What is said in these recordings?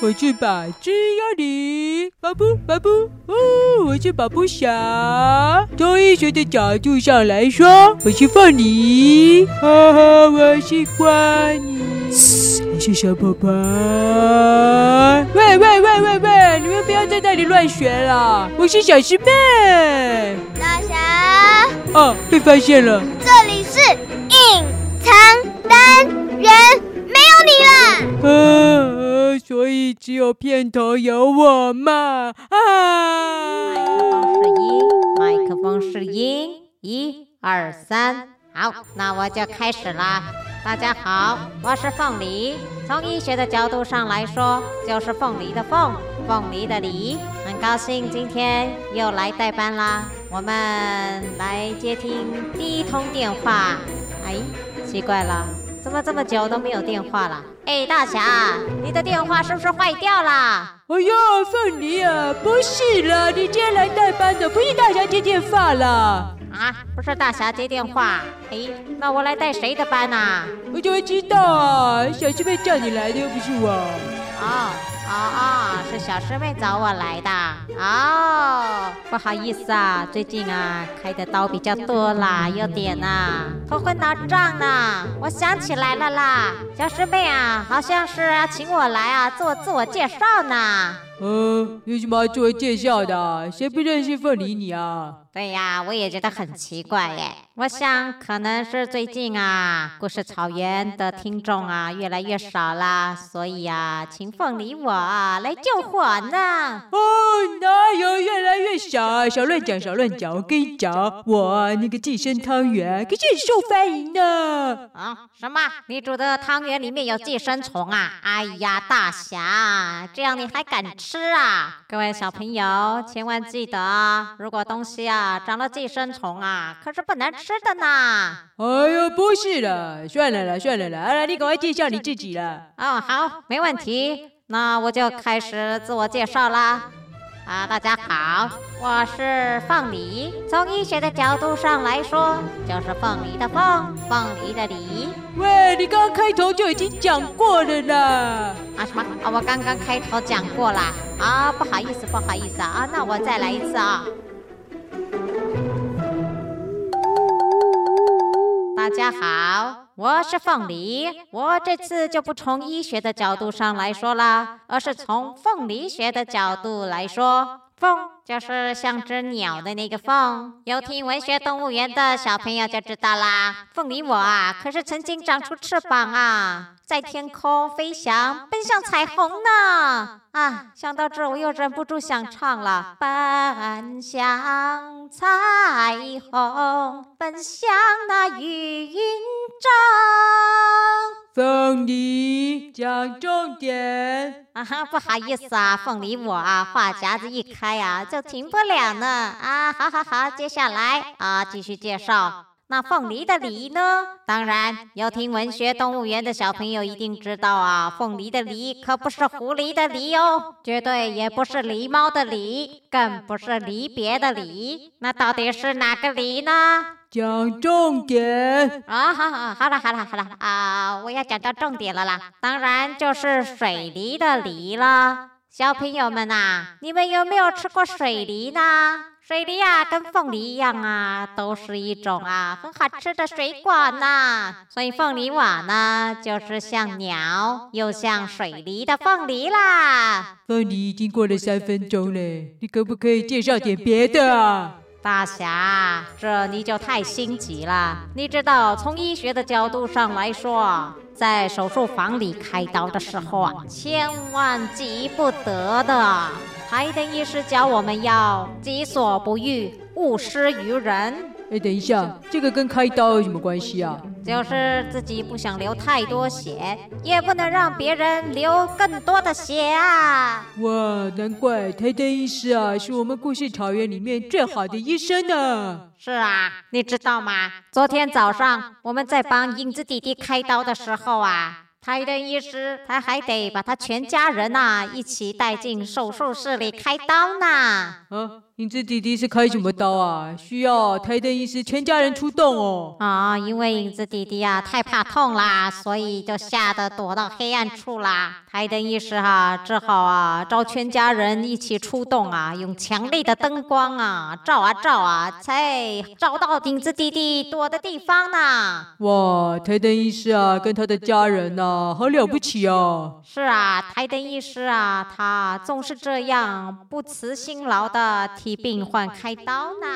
我去把只要你，巴布巴布，哦，我是巴布侠。从医学的角度上来说，我是凤梨，哈哈，我喜欢你。我是小宝宝。喂喂喂喂喂，你们不要在那里乱学了，我是小师妹。大侠。哦，被发现了。这里是隐藏单元，没有你了。嗯。所以只有片头有我嘛？啊！麦克风试音，麦克风试音，一二三，好，那我就开始啦。大家好，我是凤梨。从医学的角度上来说，就是凤梨的凤，凤梨的梨。很高兴今天又来代班啦。我们来接听第一通电话。哎，奇怪了，怎么这么久都没有电话了？哎，大侠，你的电话是不是坏掉了？哎呀，凤梨啊，不是啦，你今天来代班的不是大侠接电话了。啊，不是大侠接电话。哎，那我来带谁的班啊？我怎么知道啊，小师妹叫你来的又不是我。哦。哦哦，是小师妹找我来的。哦，不好意思啊，最近啊开的刀比较多啦，有点啊头昏脑胀呢。我想起来了啦，小师妹啊，好像是要请我来啊做自我介绍呢。嗯，有什么要自我介绍的？谁不认识凤梨你啊？对呀，我也觉得很奇怪耶。我想可能是最近啊，故事草原的听众啊越来越少了，所以啊，请凤梨我啊来救火呢。哦，哪有越来越少啊？少乱讲，少乱讲。我跟你讲，我那个寄生汤圆可是很受欢迎呢。啊，什么？你煮的汤圆里面有寄生虫啊？哎呀，大侠，这样你还敢吃？吃啊！各位小朋友，千万记得，如果东西啊长了寄生虫啊，可是不能吃的呢。哎呦，不是了，算了啦，算了啦，啊，你赶快介绍你自己了。哦，好，没问题，那我就开始自我介绍啦。啊，大家好，我是凤梨。从医学的角度上来说，就是凤梨的凤，凤梨的梨。喂，你刚刚开头就已经讲过了啦。啊什么？啊，我刚刚开头讲过了。啊，不好意思，不好意思啊。那我再来一次啊。大家好。我是凤梨，我这次就不从医学的角度上来说了，而是从凤梨学的角度来说。凤就是像只鸟的那个凤，有听文学动物园的小朋友就知道啦。凤梨我啊，可是曾经长出翅膀啊，在天空飞翔，奔向彩虹呢。啊，想到这我又忍不住想唱了，奔向彩虹，向那云中。凤梨讲重点啊哈，不好意思啊，凤梨我啊，话匣子一开啊，就停不了呢。啊，好好好，接下来啊，继续介绍。那凤梨的梨呢？当然，有听文学动物园的小朋友一定知道啊，凤梨的梨可不是狐狸的狸哦，绝对也不是狸猫的狸，更不是离别的离。那到底是哪个梨呢？讲重点啊！好好好了好了好了啊！我要讲到重点了啦，当然就是水梨的梨了。小朋友们呐，你们有没有吃过水梨呢？水梨啊，跟凤梨一样啊，都是一种啊很好吃的水果呢。所以凤梨瓦呢，就是像鸟又像水梨的凤梨啦。凤梨已经过了三分钟了，你可不可以介绍点别的啊？大侠，这你就太心急了。你知道，从医学的角度上来说，在手术房里开刀的时候啊，千万急不得的。海灯医师教我们要己所不欲，勿施于人。哎，等一下，这个跟开刀有什么关系啊？就是自己不想流太多血，也不能让别人流更多的血啊！哇，难怪台灯医师啊，是我们故事草原里面最好的医生呢。是啊，你知道吗？昨天早上我们在帮影子弟弟开刀的时候啊。台灯医师，他还得把他全家人呐、啊、一起带进手术室里开刀呢。啊，影子弟弟是开什么刀啊？需要台灯医师全家人出动哦。啊，因为影子弟弟啊太怕痛啦，所以就吓得躲到黑暗处啦。台灯医师哈、啊、只好啊招全家人一起出动啊，用强力的灯光啊照啊照啊，才找到影子弟弟躲的地方呢。哇，台灯医师啊跟他的家人呐、啊，好了不起哦。是啊，台灯医师啊，他总是这样不辞辛劳的。替病患开刀呢。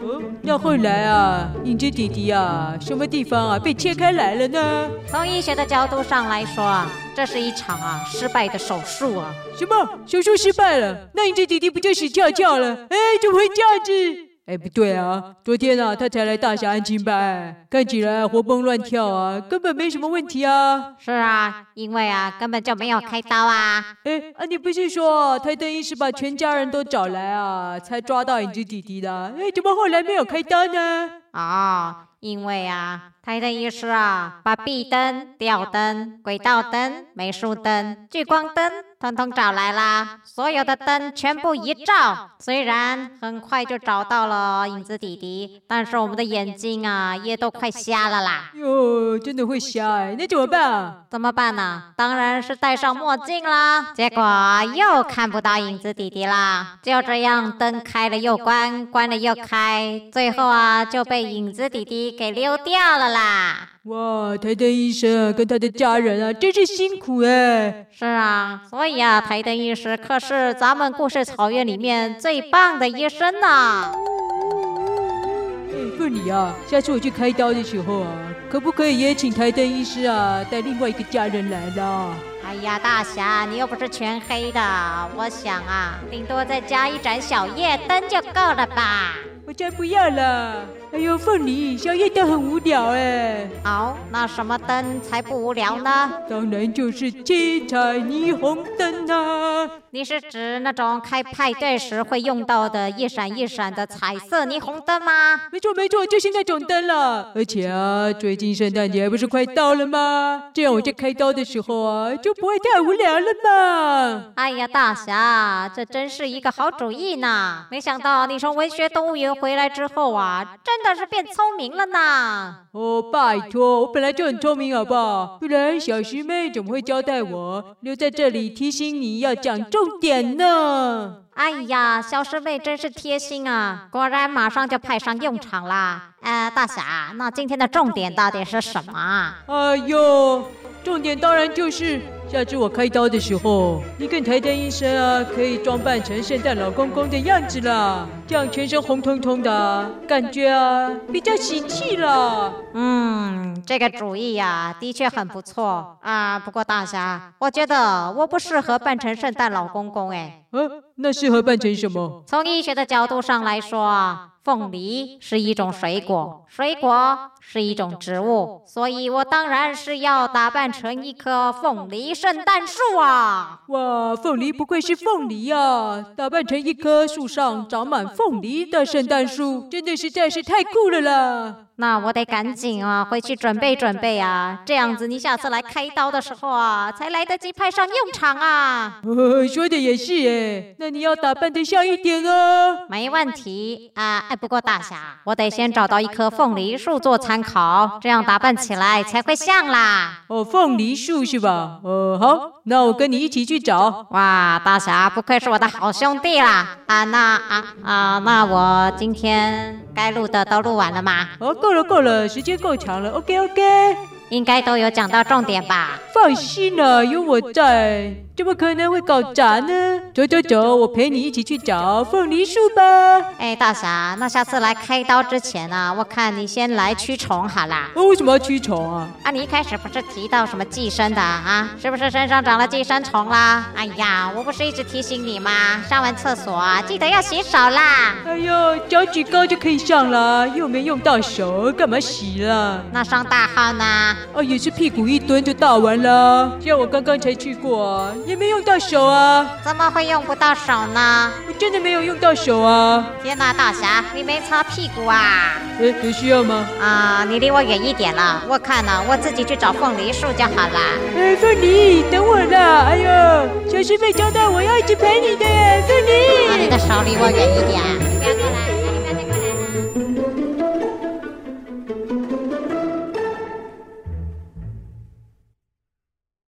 哦，那后来啊，影子弟弟啊，什么地方啊被切开来了呢？从医学的角度上来说啊，这是一场啊失败的手术啊。什么？手术失败了？那影子弟弟不就死翘翘了？哎，怎么会这样子？哎，不对啊！昨天啊，他才来大侠安亲班，看起来活蹦乱跳啊，根本没什么问题啊。是啊，因为啊，根本就没有开刀啊。哎，啊，你不是说台灯医师把全家人都找来啊，才抓到影子弟弟的？哎，怎么后来没有开刀呢？啊、哦，因为啊，台灯医师啊，把壁灯、吊灯、轨道灯、美术灯、聚光灯。统统找来啦，所有的灯全部一照，虽然很快就找到了影子弟弟，但是我们的眼睛啊也都快瞎了啦。哟，真的会瞎哎，那怎么办啊？怎么办呢？当然是戴上墨镜啦。结果又看不到影子弟弟啦，就这样灯开了又关，关了又开，最后啊就被影子弟弟给溜掉了啦。哇，台灯医生啊，跟他的家人啊，真是辛苦哎。是啊，所以啊，台灯医师可是咱们故事草原里面最棒的医生呐。哎，凤梨啊，下次我去开刀的时候啊，可不可以也请台灯医师啊带另外一个家人来啦？哎呀，大侠，你又不是全黑的，我想啊，顶多再加一盏小夜灯就够了吧。我才不要了！哎呦，凤梨，小夜灯很无聊哎。好，那什么灯才不无聊呢？当然就是七彩霓虹灯啊！你是指那种开派对时会用到的一闪一闪的彩色霓虹灯吗？没错没错，就是那种灯了。而且啊，最近圣诞节不是快到了吗？这样我在开刀的时候啊，就不会太无聊了嘛。哎呀，大侠，这真是一个好主意呢！没想到你从文学动物园。回来之后啊，真的是变聪明了呢。哦，拜托，我本来就很聪明，好不好？不然小师妹怎么会交代我留在这里提醒你要讲重点呢？哎呀，小师妹真是贴心啊！果然马上就派上用场啦。呃，大侠，那今天的重点到底是什么？哎呦，重点当然就是。下次我开刀的时候，你跟台灯医生啊，可以装扮成圣诞老公公的样子啦，这样全身红彤彤的，感觉啊比较喜气啦。嗯，这个主意呀、啊，的确很不错啊。不过大侠，我觉得我不适合扮成圣诞老公公哎。嗯、啊，那适合扮成什么？从医学的角度上来说啊。凤梨是一种水果，水果是一种植物，所以我当然是要打扮成一棵凤梨圣诞树啊！哇，凤梨不愧是凤梨啊，打扮成一棵树上长满凤梨的圣诞树，真的实在是太酷了啦！那我得赶紧啊，回去准备准备啊，这样子你下次来开刀的时候啊，才来得及派上用场啊。哦，说的也是诶，那你要打扮得像一点哦。没问题啊，哎，不过大侠，我得先找到一棵凤梨树做参考，这样打扮起来才会像啦。哦，凤梨树是吧？哦，好，那我跟你一起去找。哇，大侠不愧是我的好兄弟啦。啊，那啊啊，那我今天该录的都录完了吗？哦。够了够了，时间够长了。OK OK，应该都有讲到重点吧？放心了，有我在。怎么可能会搞砸呢？走走走，我陪你一起去找凤梨树吧。哎，大侠，那下次来开刀之前呢、啊，我看你先来驱虫好啦。哦，为什么要驱虫啊？啊，你一开始不是提到什么寄生的啊？是不是身上长了寄生虫啦？哎呀，我不是一直提醒你吗？上完厕所啊，记得要洗手啦。哎呦，脚趾高就可以上了，又没用到手，干嘛洗了？那上大号呢？啊，也是屁股一蹲就大完了。像我刚刚才去过啊，也没用到手啊。怎么会用不到手呢？我真的没有用到手啊。天哪，大侠，你没擦屁股啊？呃，有需要吗？啊，你离我远一点了，我看了，我自己去找凤梨树就好了。呃，凤梨，等我啦！哎呦，小师妹交代我要一直陪你的，凤梨。把，你的手离我远一点。